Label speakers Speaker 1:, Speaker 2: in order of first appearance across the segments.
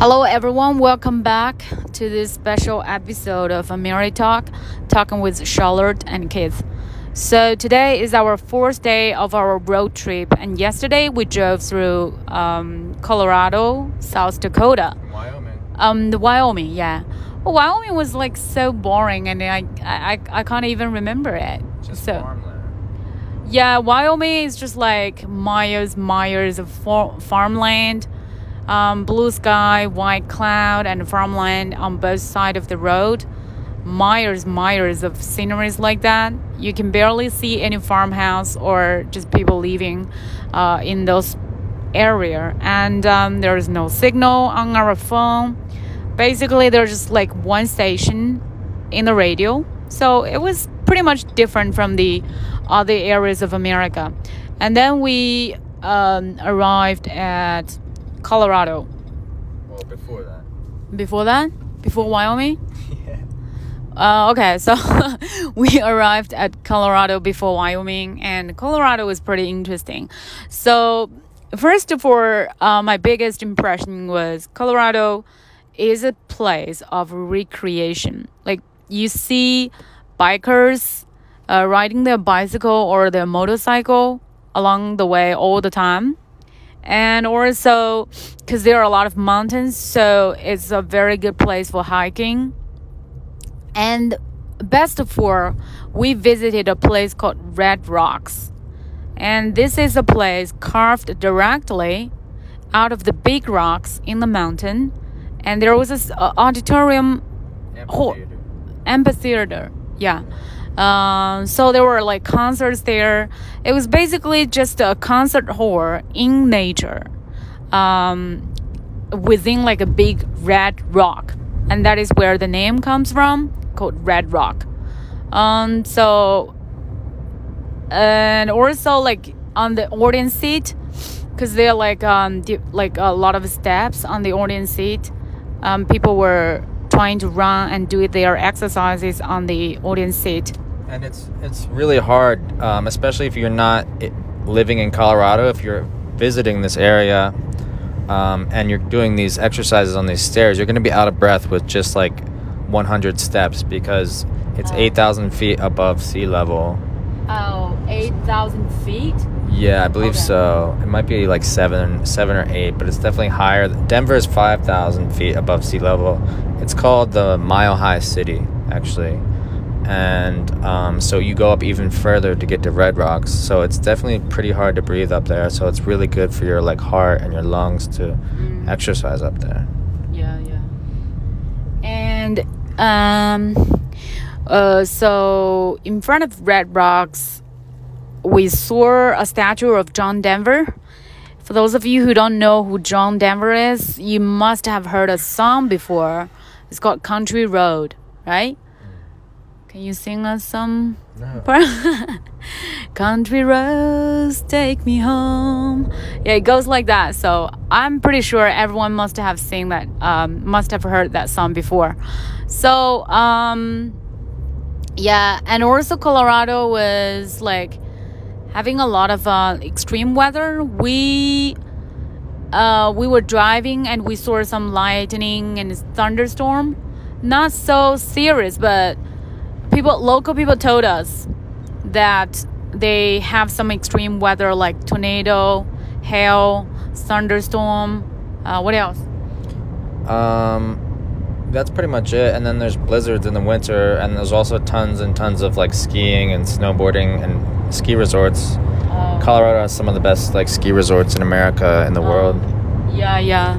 Speaker 1: Hello, everyone. Welcome back to this special episode of Mary Talk, talking with Charlotte and Keith. So today is our fourth day of our road trip, and yesterday we drove through um, Colorado, South Dakota,
Speaker 2: Wyoming.
Speaker 1: um, the Wyoming. Yeah, well, Wyoming was like so boring, and I I, I can't even remember it.
Speaker 2: Just
Speaker 1: so
Speaker 2: farmland.
Speaker 1: yeah, Wyoming is just like miles, miles of farmland, um, blue sky, white cloud, and farmland on both sides of the road. Miles, miles of sceneries like that. You can barely see any farmhouse or just people living uh, in those area, and um, there is no signal on our phone. Basically, there's just like one station in the radio. So it was pretty much different from the other areas of America. And then we um, arrived at Colorado.
Speaker 2: Well, before that.
Speaker 1: Before that, before Wyoming.
Speaker 2: yeah.
Speaker 1: Uh, okay, so we arrived at Colorado before Wyoming, and Colorado was pretty interesting. So, first of all, uh, my biggest impression was Colorado is a place of recreation. Like, you see bikers uh, riding their bicycle or their motorcycle along the way all the time. And also, because there are a lot of mountains, so it's a very good place for hiking. And best of all, we visited a place called Red Rocks. And this is a place carved directly out of the big rocks in the mountain. And there was uh, auditorium Hall.
Speaker 2: Amphitheater.
Speaker 1: amphitheater. Yeah. Um, so there were like concerts there. It was basically just a concert hall in nature, um, within like a big red rock, and that is where the name comes from, called Red Rock. Um, so and also like on the audience seat, because there are like um like a lot of steps on the audience seat. Um, people were trying to run and do their exercises on the audience seat.
Speaker 2: And it's it's really hard, um, especially if you're not living in Colorado. If you're visiting this area, um, and you're doing these exercises on these stairs, you're going to be out of breath with just like 100 steps because it's
Speaker 1: Oh.
Speaker 2: 8,000 feet above sea level.
Speaker 1: Oh, 8,000 feet?
Speaker 2: Yeah, I believe
Speaker 1: Okay.
Speaker 2: so. It might be like seven, seven or eight, but it's definitely higher. Denver is five thousand feet above sea level. It's called the Mile High City, actually, and um, so you go up even further to get to Red Rocks. So it's definitely pretty hard to breathe up there. So it's really good for your like heart and your lungs to
Speaker 1: Mm.
Speaker 2: exercise up there.
Speaker 1: Yeah, yeah. And um uh so in front of Red Rocks we saw a statue of John Denver. For those of you who don't know who John Denver is, you must have heard a song before. It's called Country Road, right? Can you sing us some
Speaker 2: No.
Speaker 1: Country roads take me home. Yeah, it goes like that. So I'm pretty sure everyone must have seen that, um, must have heard that song before. So um, yeah, and also Colorado was like having a lot of uh, extreme weather. We uh, we were driving and we saw some lightning and thunderstorm. Not so serious, but people, local people told us that they have some extreme weather like tornado, hail, thunderstorm. Uh, what else?
Speaker 2: Um, that's pretty much it. And then there's blizzards in the winter, and there's also tons and tons of like skiing and snowboarding and ski resorts.
Speaker 1: Uh,
Speaker 2: Colorado has some of the best like ski resorts in America in the world.
Speaker 1: yeah, yeah.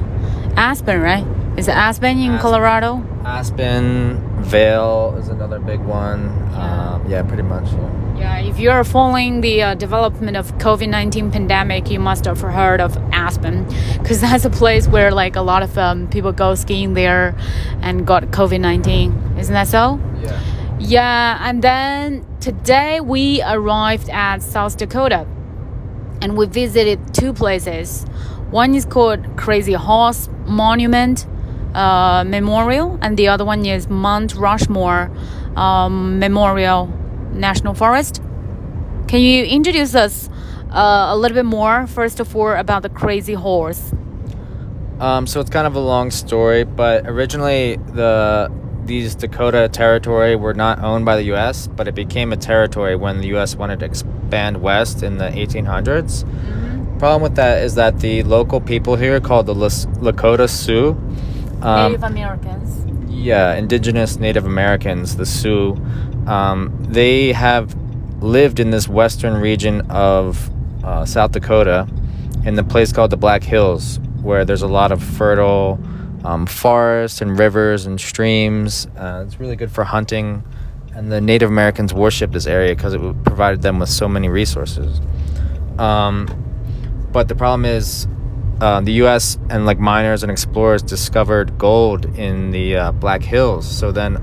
Speaker 1: Aspen, right? Is it Aspen in
Speaker 2: Aspen.
Speaker 1: Colorado?
Speaker 2: Aspen, Vail is another big one.
Speaker 1: Yeah.
Speaker 2: Um, yeah, pretty much. Yeah.
Speaker 1: Yeah, if you're following the uh, development of COVID-19 pandemic, you must have heard of Aspen, because that's a place where like a lot of um, people go skiing there, and got COVID-19. Isn't that so?
Speaker 2: Yeah.
Speaker 1: Yeah, and then today we arrived at South Dakota, and we visited two places. One is called Crazy Horse Monument uh, Memorial, and the other one is Mount Rushmore um, Memorial National Forest. Can you introduce us uh, a little bit more, first of all, about the Crazy Horse?
Speaker 2: Um, so it's kind of a long story, but originally the these Dakota territory were not owned by the U.S., but it became a territory when the U.S. wanted to expand west in the 1800s. Mm-hmm. Problem with that is that the local people here, called the Lakota Sioux,
Speaker 1: um, Native Americans.
Speaker 2: Yeah, indigenous Native Americans, the Sioux. Um, they have lived in this western region of uh, South Dakota, in the place called the Black Hills, where there's a lot of fertile um, forests and rivers and streams. Uh, it's really good for hunting. And the Native Americans worshipped this area because it provided them with so many resources. Um, but the problem is, uh, the U.S. and like miners and explorers discovered gold in the uh, Black Hills. So then,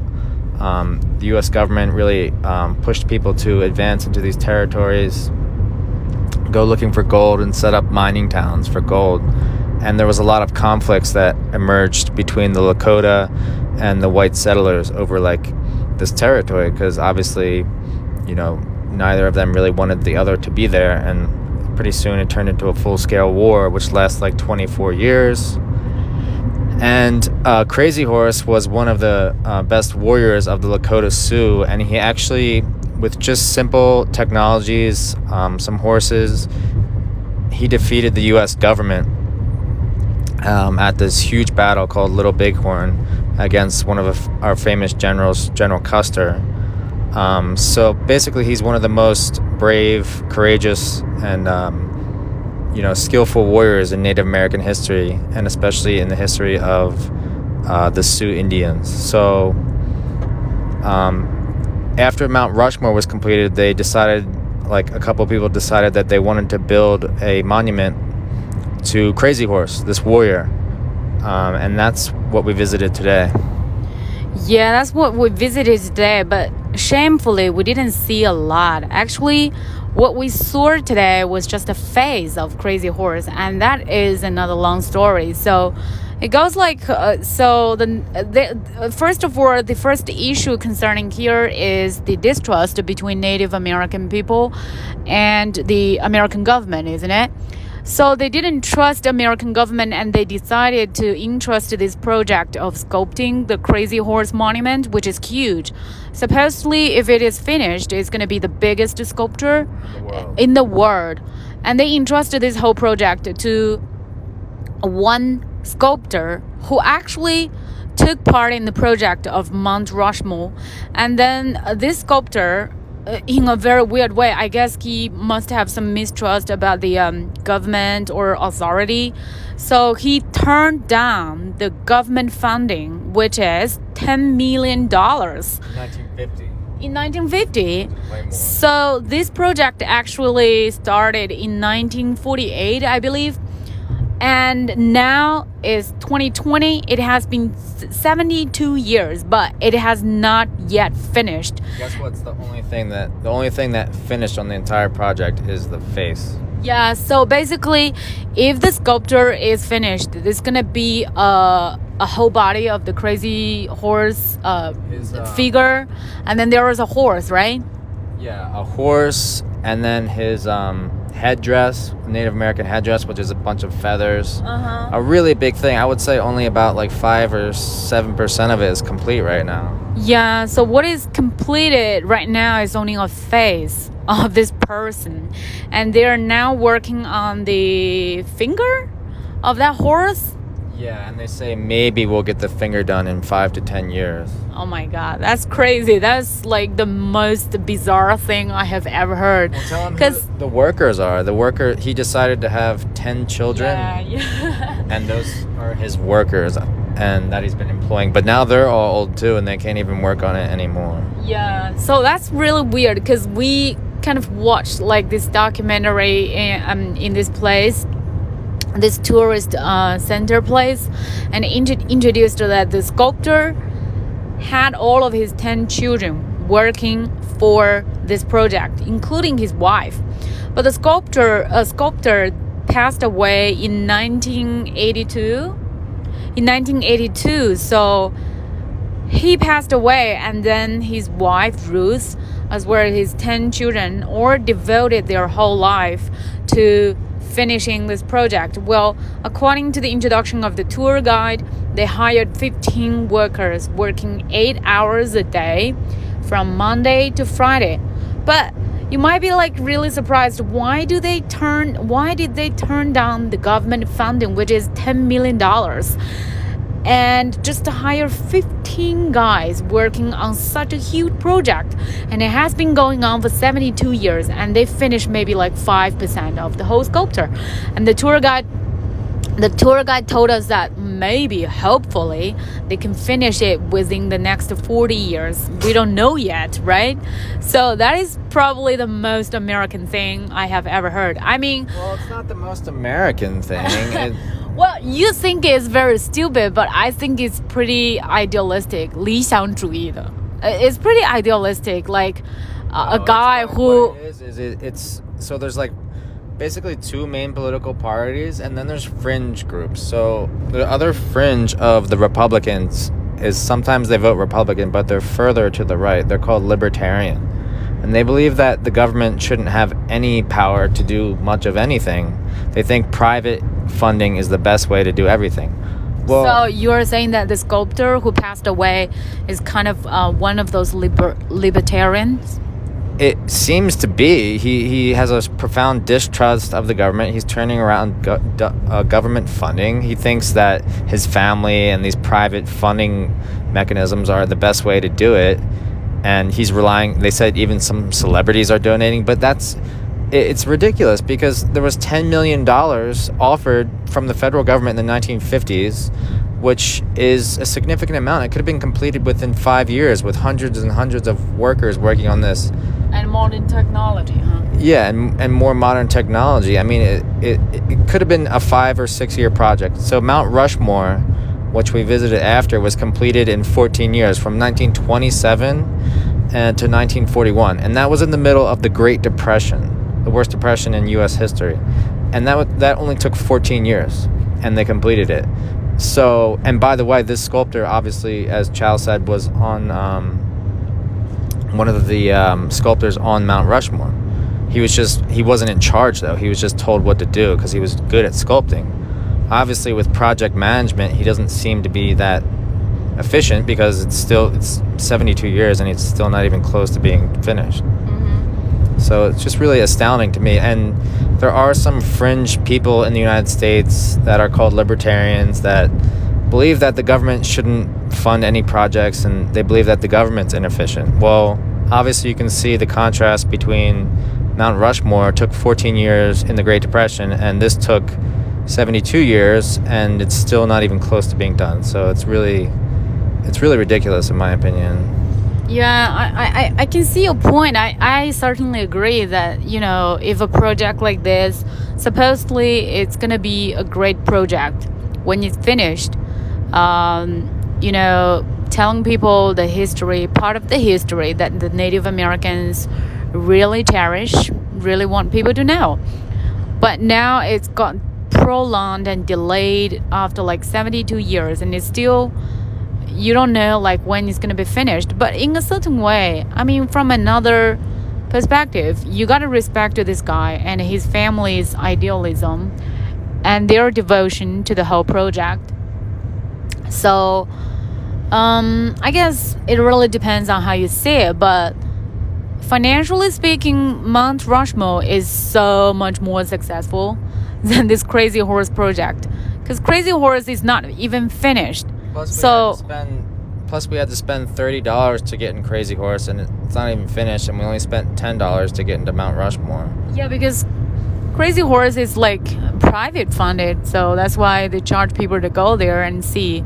Speaker 2: um, the U.S. government really um, pushed people to advance into these territories, go looking for gold, and set up mining towns for gold and there was a lot of conflicts that emerged between the Lakota and the white settlers over like this territory because obviously, you know, neither of them really wanted the other to be there, and pretty soon it turned into a full-scale war, which lasts like 24 years. And uh, Crazy Horse was one of the uh, best warriors of the Lakota Sioux, and he actually, with just simple technologies, um, some horses, he defeated the U.S. government um, at this huge battle called Little Bighorn against one of our famous generals, General Custer. Um, so basically, he's one of the most brave, courageous, and um, you know skillful warriors in Native American history, and especially in the history of uh, the Sioux Indians. So um, after Mount Rushmore was completed, they decided, like a couple people decided that they wanted to build a monument to Crazy Horse, this warrior. Um, and that's what we visited today.
Speaker 1: Yeah, that's what we visited today, but shamefully, we didn't see a lot. Actually, what we saw today was just a phase of Crazy Horse, and that is another long story. So, it goes like uh, so. The, the first of all, the first issue concerning here is the distrust between Native American people and the American government, isn't it? So they didn't trust American government and they decided to entrust this project of sculpting the Crazy Horse Monument, which is huge. Supposedly, if it is finished, it's going to be the biggest sculpture in the, in the world. And they entrusted this whole project to one sculptor who actually took part in the project of Mount Rushmore. And then this sculptor uh, in a very weird way. I guess he must have some mistrust about the um, government or authority. So he turned down the government funding, which is $10 million.
Speaker 2: 1950.
Speaker 1: In 1950. So this project actually started in 1948, I believe and now is 2020 it has been 72 years but it has not yet finished.
Speaker 2: Guess what's the only thing that the only thing that finished on the entire project is the face.
Speaker 1: Yeah so basically if the sculpture is finished there's gonna be a, a whole body of the crazy horse uh, His, uh, figure and then there is a horse right?
Speaker 2: Yeah a horse and then his um headdress, Native American headdress, which is a bunch of feathers. Uh-huh. A really big thing. I would say only about like five or seven percent of it is complete right now.
Speaker 1: Yeah. So what is completed right now is only a face of this person, and they are now working on the finger of that horse
Speaker 2: yeah, and they say maybe we'll get the finger done in five to ten years.
Speaker 1: Oh my god, that's crazy. That's like the most bizarre thing I have ever heard.
Speaker 2: Because well, the workers are the worker. He decided to have ten children.
Speaker 1: Yeah, yeah.
Speaker 2: and those are his workers, and that he's been employing. But now they're all old too, and they can't even work on it anymore.
Speaker 1: Yeah, so that's really weird because we kind of watched like this documentary in, um, in this place this tourist uh, center place and int- introduced that the sculptor had all of his 10 children working for this project including his wife. But the sculptor a sculptor passed away in 1982 in 1982 so he passed away and then his wife ruth as well as his 10 children all devoted their whole life to finishing this project? Well, according to the introduction of the tour guide, they hired 15 workers working 8 hours a day from Monday to Friday. But you might be like really surprised why do they turn why did they turn down the government funding which is 10 million dollars and just to hire 15 guys working on such a huge project and it has been going on for 72 years and they finished maybe like 5% of the whole sculpture. And the tour guide the tour guide told us that maybe hopefully they can finish it within the next 40 years. We don't know yet right? So that is probably the most american thing i have ever heard. I mean
Speaker 2: well it's not the most american thing. It,
Speaker 1: well, you think it's very stupid, but I think it's pretty idealistic. 理想主义的. It's pretty idealistic. Like uh, a guy who.
Speaker 2: It is, is it, it's so there's like basically two main political parties, and then there's fringe groups. So the other fringe of the Republicans is sometimes they vote Republican, but they're further to the right. They're called libertarian. And they believe that the government shouldn't have any power to do much of anything. They think private funding is the best way to do everything.
Speaker 1: Well, so you're saying that the sculptor who passed away is kind of uh, one of those liber- libertarians?
Speaker 2: It seems to be. He, he has a profound distrust of the government. He's turning around go- uh, government funding. He thinks that his family and these private funding mechanisms are the best way to do it. And he's relying, they said even some celebrities are donating, but that's it's ridiculous because there was $10 million offered from the federal government in the 1950s which is a significant amount. It could have been completed within five years with hundreds and hundreds of workers working on this.
Speaker 1: And modern technology huh?
Speaker 2: Yeah and, and more modern technology. I mean it, it, it could have been a five or six year project. So mount rushmore which we visited after was completed in 14 years from 1927 uh, to 1941 and that was in the middle of the great depression the worst depression in U.S. history, and that that only took 14 years, and they completed it. So, and by the way, this sculptor, obviously, as Chow said, was on um, one of the um, sculptors on Mount Rushmore. He was just he wasn't in charge though. He was just told what to do because he was good at sculpting. Obviously, with project management, he doesn't seem to be that efficient because it's still it's 72 years and it's still not even close to being finished. So it's just really astounding to me. And there are some fringe people in the United States that are called libertarians that believe that the government shouldn't fund any projects and they believe that the government's inefficient. Well, obviously, you can see the contrast between Mount Rushmore took 14 years in the Great Depression, and this took 72 years, and it's still not even close to being done. So it's really, it's really ridiculous, in my opinion.
Speaker 1: Yeah, I, I, I can see your point. I, I certainly agree that, you know, if a project like this, supposedly it's going to be a great project when it's finished, um, you know, telling people the history, part of the history that the Native Americans really cherish, really want people to know. But now it's got prolonged and delayed after like 72 years and it's still you don't know like when it's going to be finished. But in a certain way i mean from another perspective you got to respect to this guy and his family's idealism and their devotion to the whole project. So um, i guess it really depends on how you see it but financially speaking mount rushmore is so much more successful than this crazy horse project. Because crazy horse is not even finished
Speaker 2: Plus so spend, plus we had to spend thirty dollars to get in Crazy Horse, and it's not even finished, and we only spent ten dollars to get into Mount Rushmore.
Speaker 1: Yeah, because Crazy Horse is like private funded, so that's why they charge people to go there and see.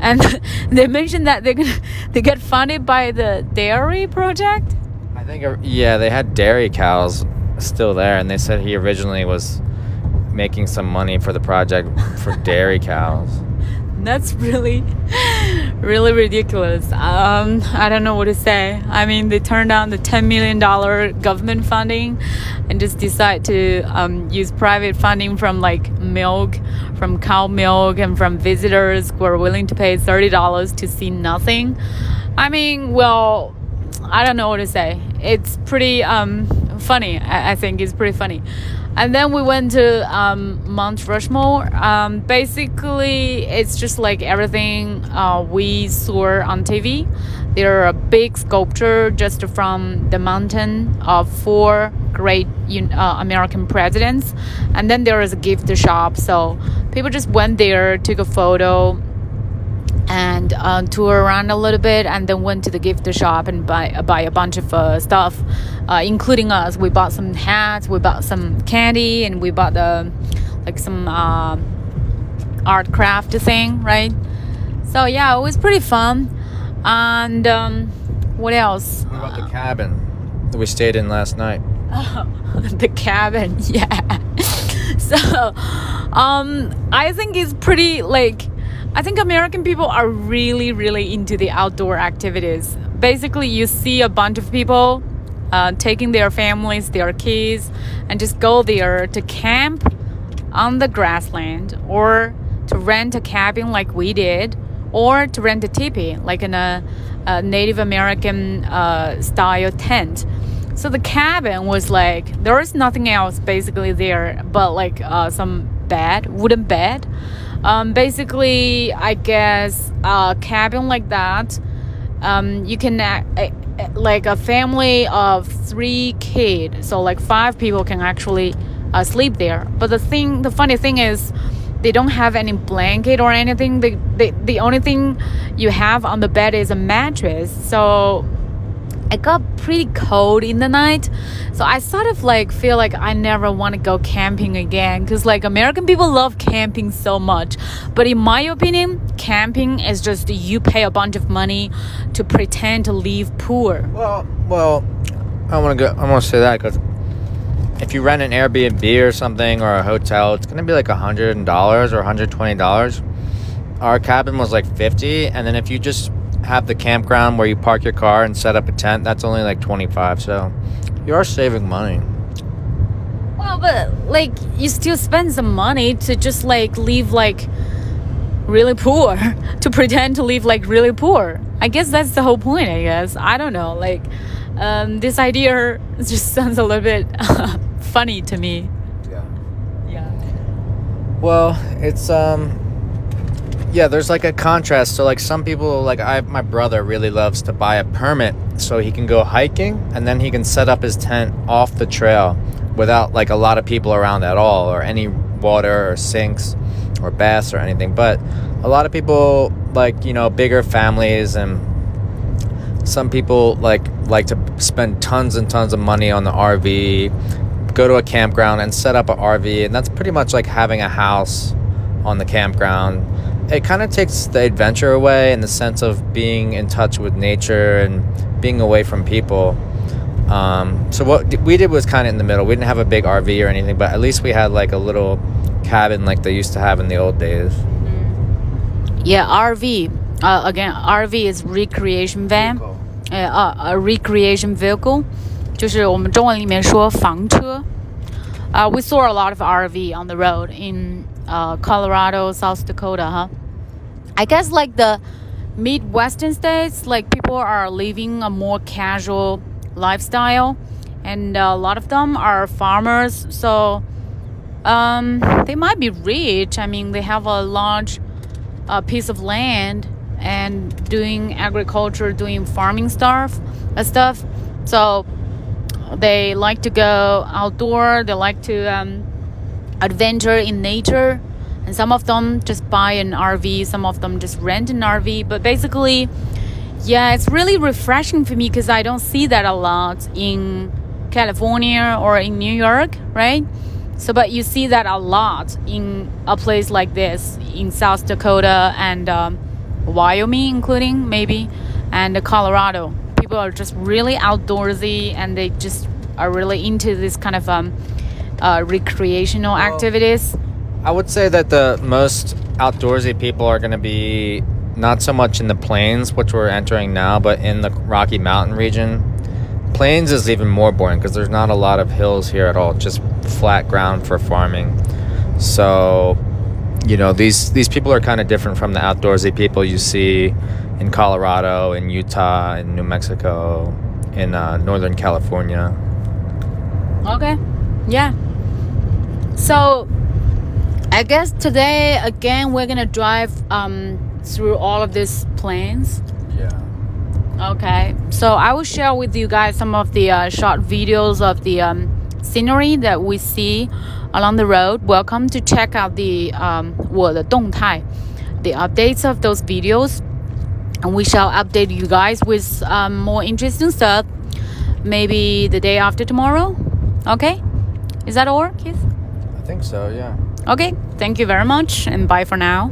Speaker 1: And they mentioned that they they get funded by the dairy project.
Speaker 2: I think yeah, they had dairy cows still there, and they said he originally was making some money for the project for dairy cows
Speaker 1: that's really really ridiculous. Um, i don't know what to say. I mean they turned down the 10 million dollar government funding and just decide to um, use private funding from like milk from cow milk and from visitors who are willing to pay $30 to see nothing. I mean well i don't know what to say. It's pretty um, funny. I, I think it's pretty funny and then we went to um, Mount Rushmore. Um, basically, it's just like everything uh, we saw on TV. There are a big sculpture just from the mountain of four great uh, American presidents, and then there is a gift shop. So people just went there, took a photo, and uh, tour around a little bit and then went to the gift shop and buy buy a bunch of uh, stuff uh, including us. We bought some hats we bought some candy and we bought the like some uh, art craft thing right? So yeah it was pretty fun. And um, what else?
Speaker 2: What about the cabin that we stayed in last night?
Speaker 1: Oh, the cabin yeah. So um, i think it's pretty like I think American people are really, really into the outdoor activities. Basically, you see a bunch of people uh, taking their families, their kids, and just go there to camp on the grassland or to rent a cabin like we did or to rent a teepee like in a, a Native American uh, style tent. So the cabin was like there was nothing else basically there but like uh, some bed, wooden bed um, basically, I guess a cabin like that, um, you can uh, uh, like a family of three kids, so like five people can actually uh, sleep there. But the thing, the funny thing is, they don't have any blanket or anything. The, the, the only thing you have on the bed is a mattress. So it got pretty cold in the night. So i sort of like feel like i never want to go camping again because like american people love camping so much. But in my opinion camping is just you pay a bunch of money to pretend to live poor.
Speaker 2: Well well i want to go i want to say that because if you rent an airbnb or something or a hotel it's going to be like a hundred dollars or 120 dollars. Our cabin was like 50 and then if you just have the campground where you park your car and set up a tent, that's only like 25. So you are saving money.
Speaker 1: Well, but like you still spend some money to just like live like really poor, to pretend to live like really poor. I guess that's the whole point, I guess. I don't know. Like um, this idea just sounds a little bit funny to me.
Speaker 2: Yeah.
Speaker 1: Yeah.
Speaker 2: Well, it's um yeah, there's like a contrast. So like some people like I my brother really loves to buy a permit so he can go hiking and then he can set up his tent off the trail without like a lot of people around at all or any water or sinks or baths or anything. But a lot of people like, you know, bigger families and some people like like to spend tons and tons of money on the RV, go to a campground and set up an RV and that's pretty much like having a house on the campground it kind of takes the adventure away in the sense of being in touch with nature and being away from people. Um, so what we did was kind of in the middle. We didn't have a big RV or anything, but at least we had like a little cabin like they used to have in the old days.
Speaker 1: Mm-hmm. Yeah, RV. Uh, again, RV is recreation van. Uh, a recreation vehicle. 就是我们中文里面说房车。Uh, we saw a lot of RV on the road in uh, Colorado, South Dakota, huh? I guess like the Midwestern states, like people are living a more casual lifestyle, and a lot of them are farmers, so um, they might be rich. I mean, they have a large uh, piece of land and doing agriculture, doing farming stuff, uh, stuff. So they like to go outdoor. They like to um, adventure in nature and some of them just buy an RV, some of them just rent an RV. But basically, yeah, it's really refreshing for me because I don't see that a lot in California or in New York, right? So, but you see that a lot in a place like this in South Dakota and um, Wyoming, including maybe, and Colorado. People are just really outdoorsy and they just are really into this kind of um, uh, recreational activities.
Speaker 2: I would say that the most outdoorsy people are going to be not so much in the plains, which we're entering now, but in the Rocky Mountain region. Plains is even more boring because there's not a lot of hills here at all, just flat ground for farming. So, you know, these these people are kind of different from the outdoorsy people you see in Colorado, in Utah, in New Mexico, in uh, Northern California.
Speaker 1: Okay, yeah, so I guess today again we're gonna drive um, through all of these plains.
Speaker 2: Yeah.
Speaker 1: Okay. So I will share with you guys some of the uh, short videos of the um, scenery that we see along the road. Welcome to check out the um, 我的动态, the updates of those videos, and we shall update you guys with um, more interesting stuff maybe the day after tomorrow. Okay, is that all,
Speaker 2: kids? Think so. Yeah.
Speaker 1: Okay, thank you very much, and bye for now.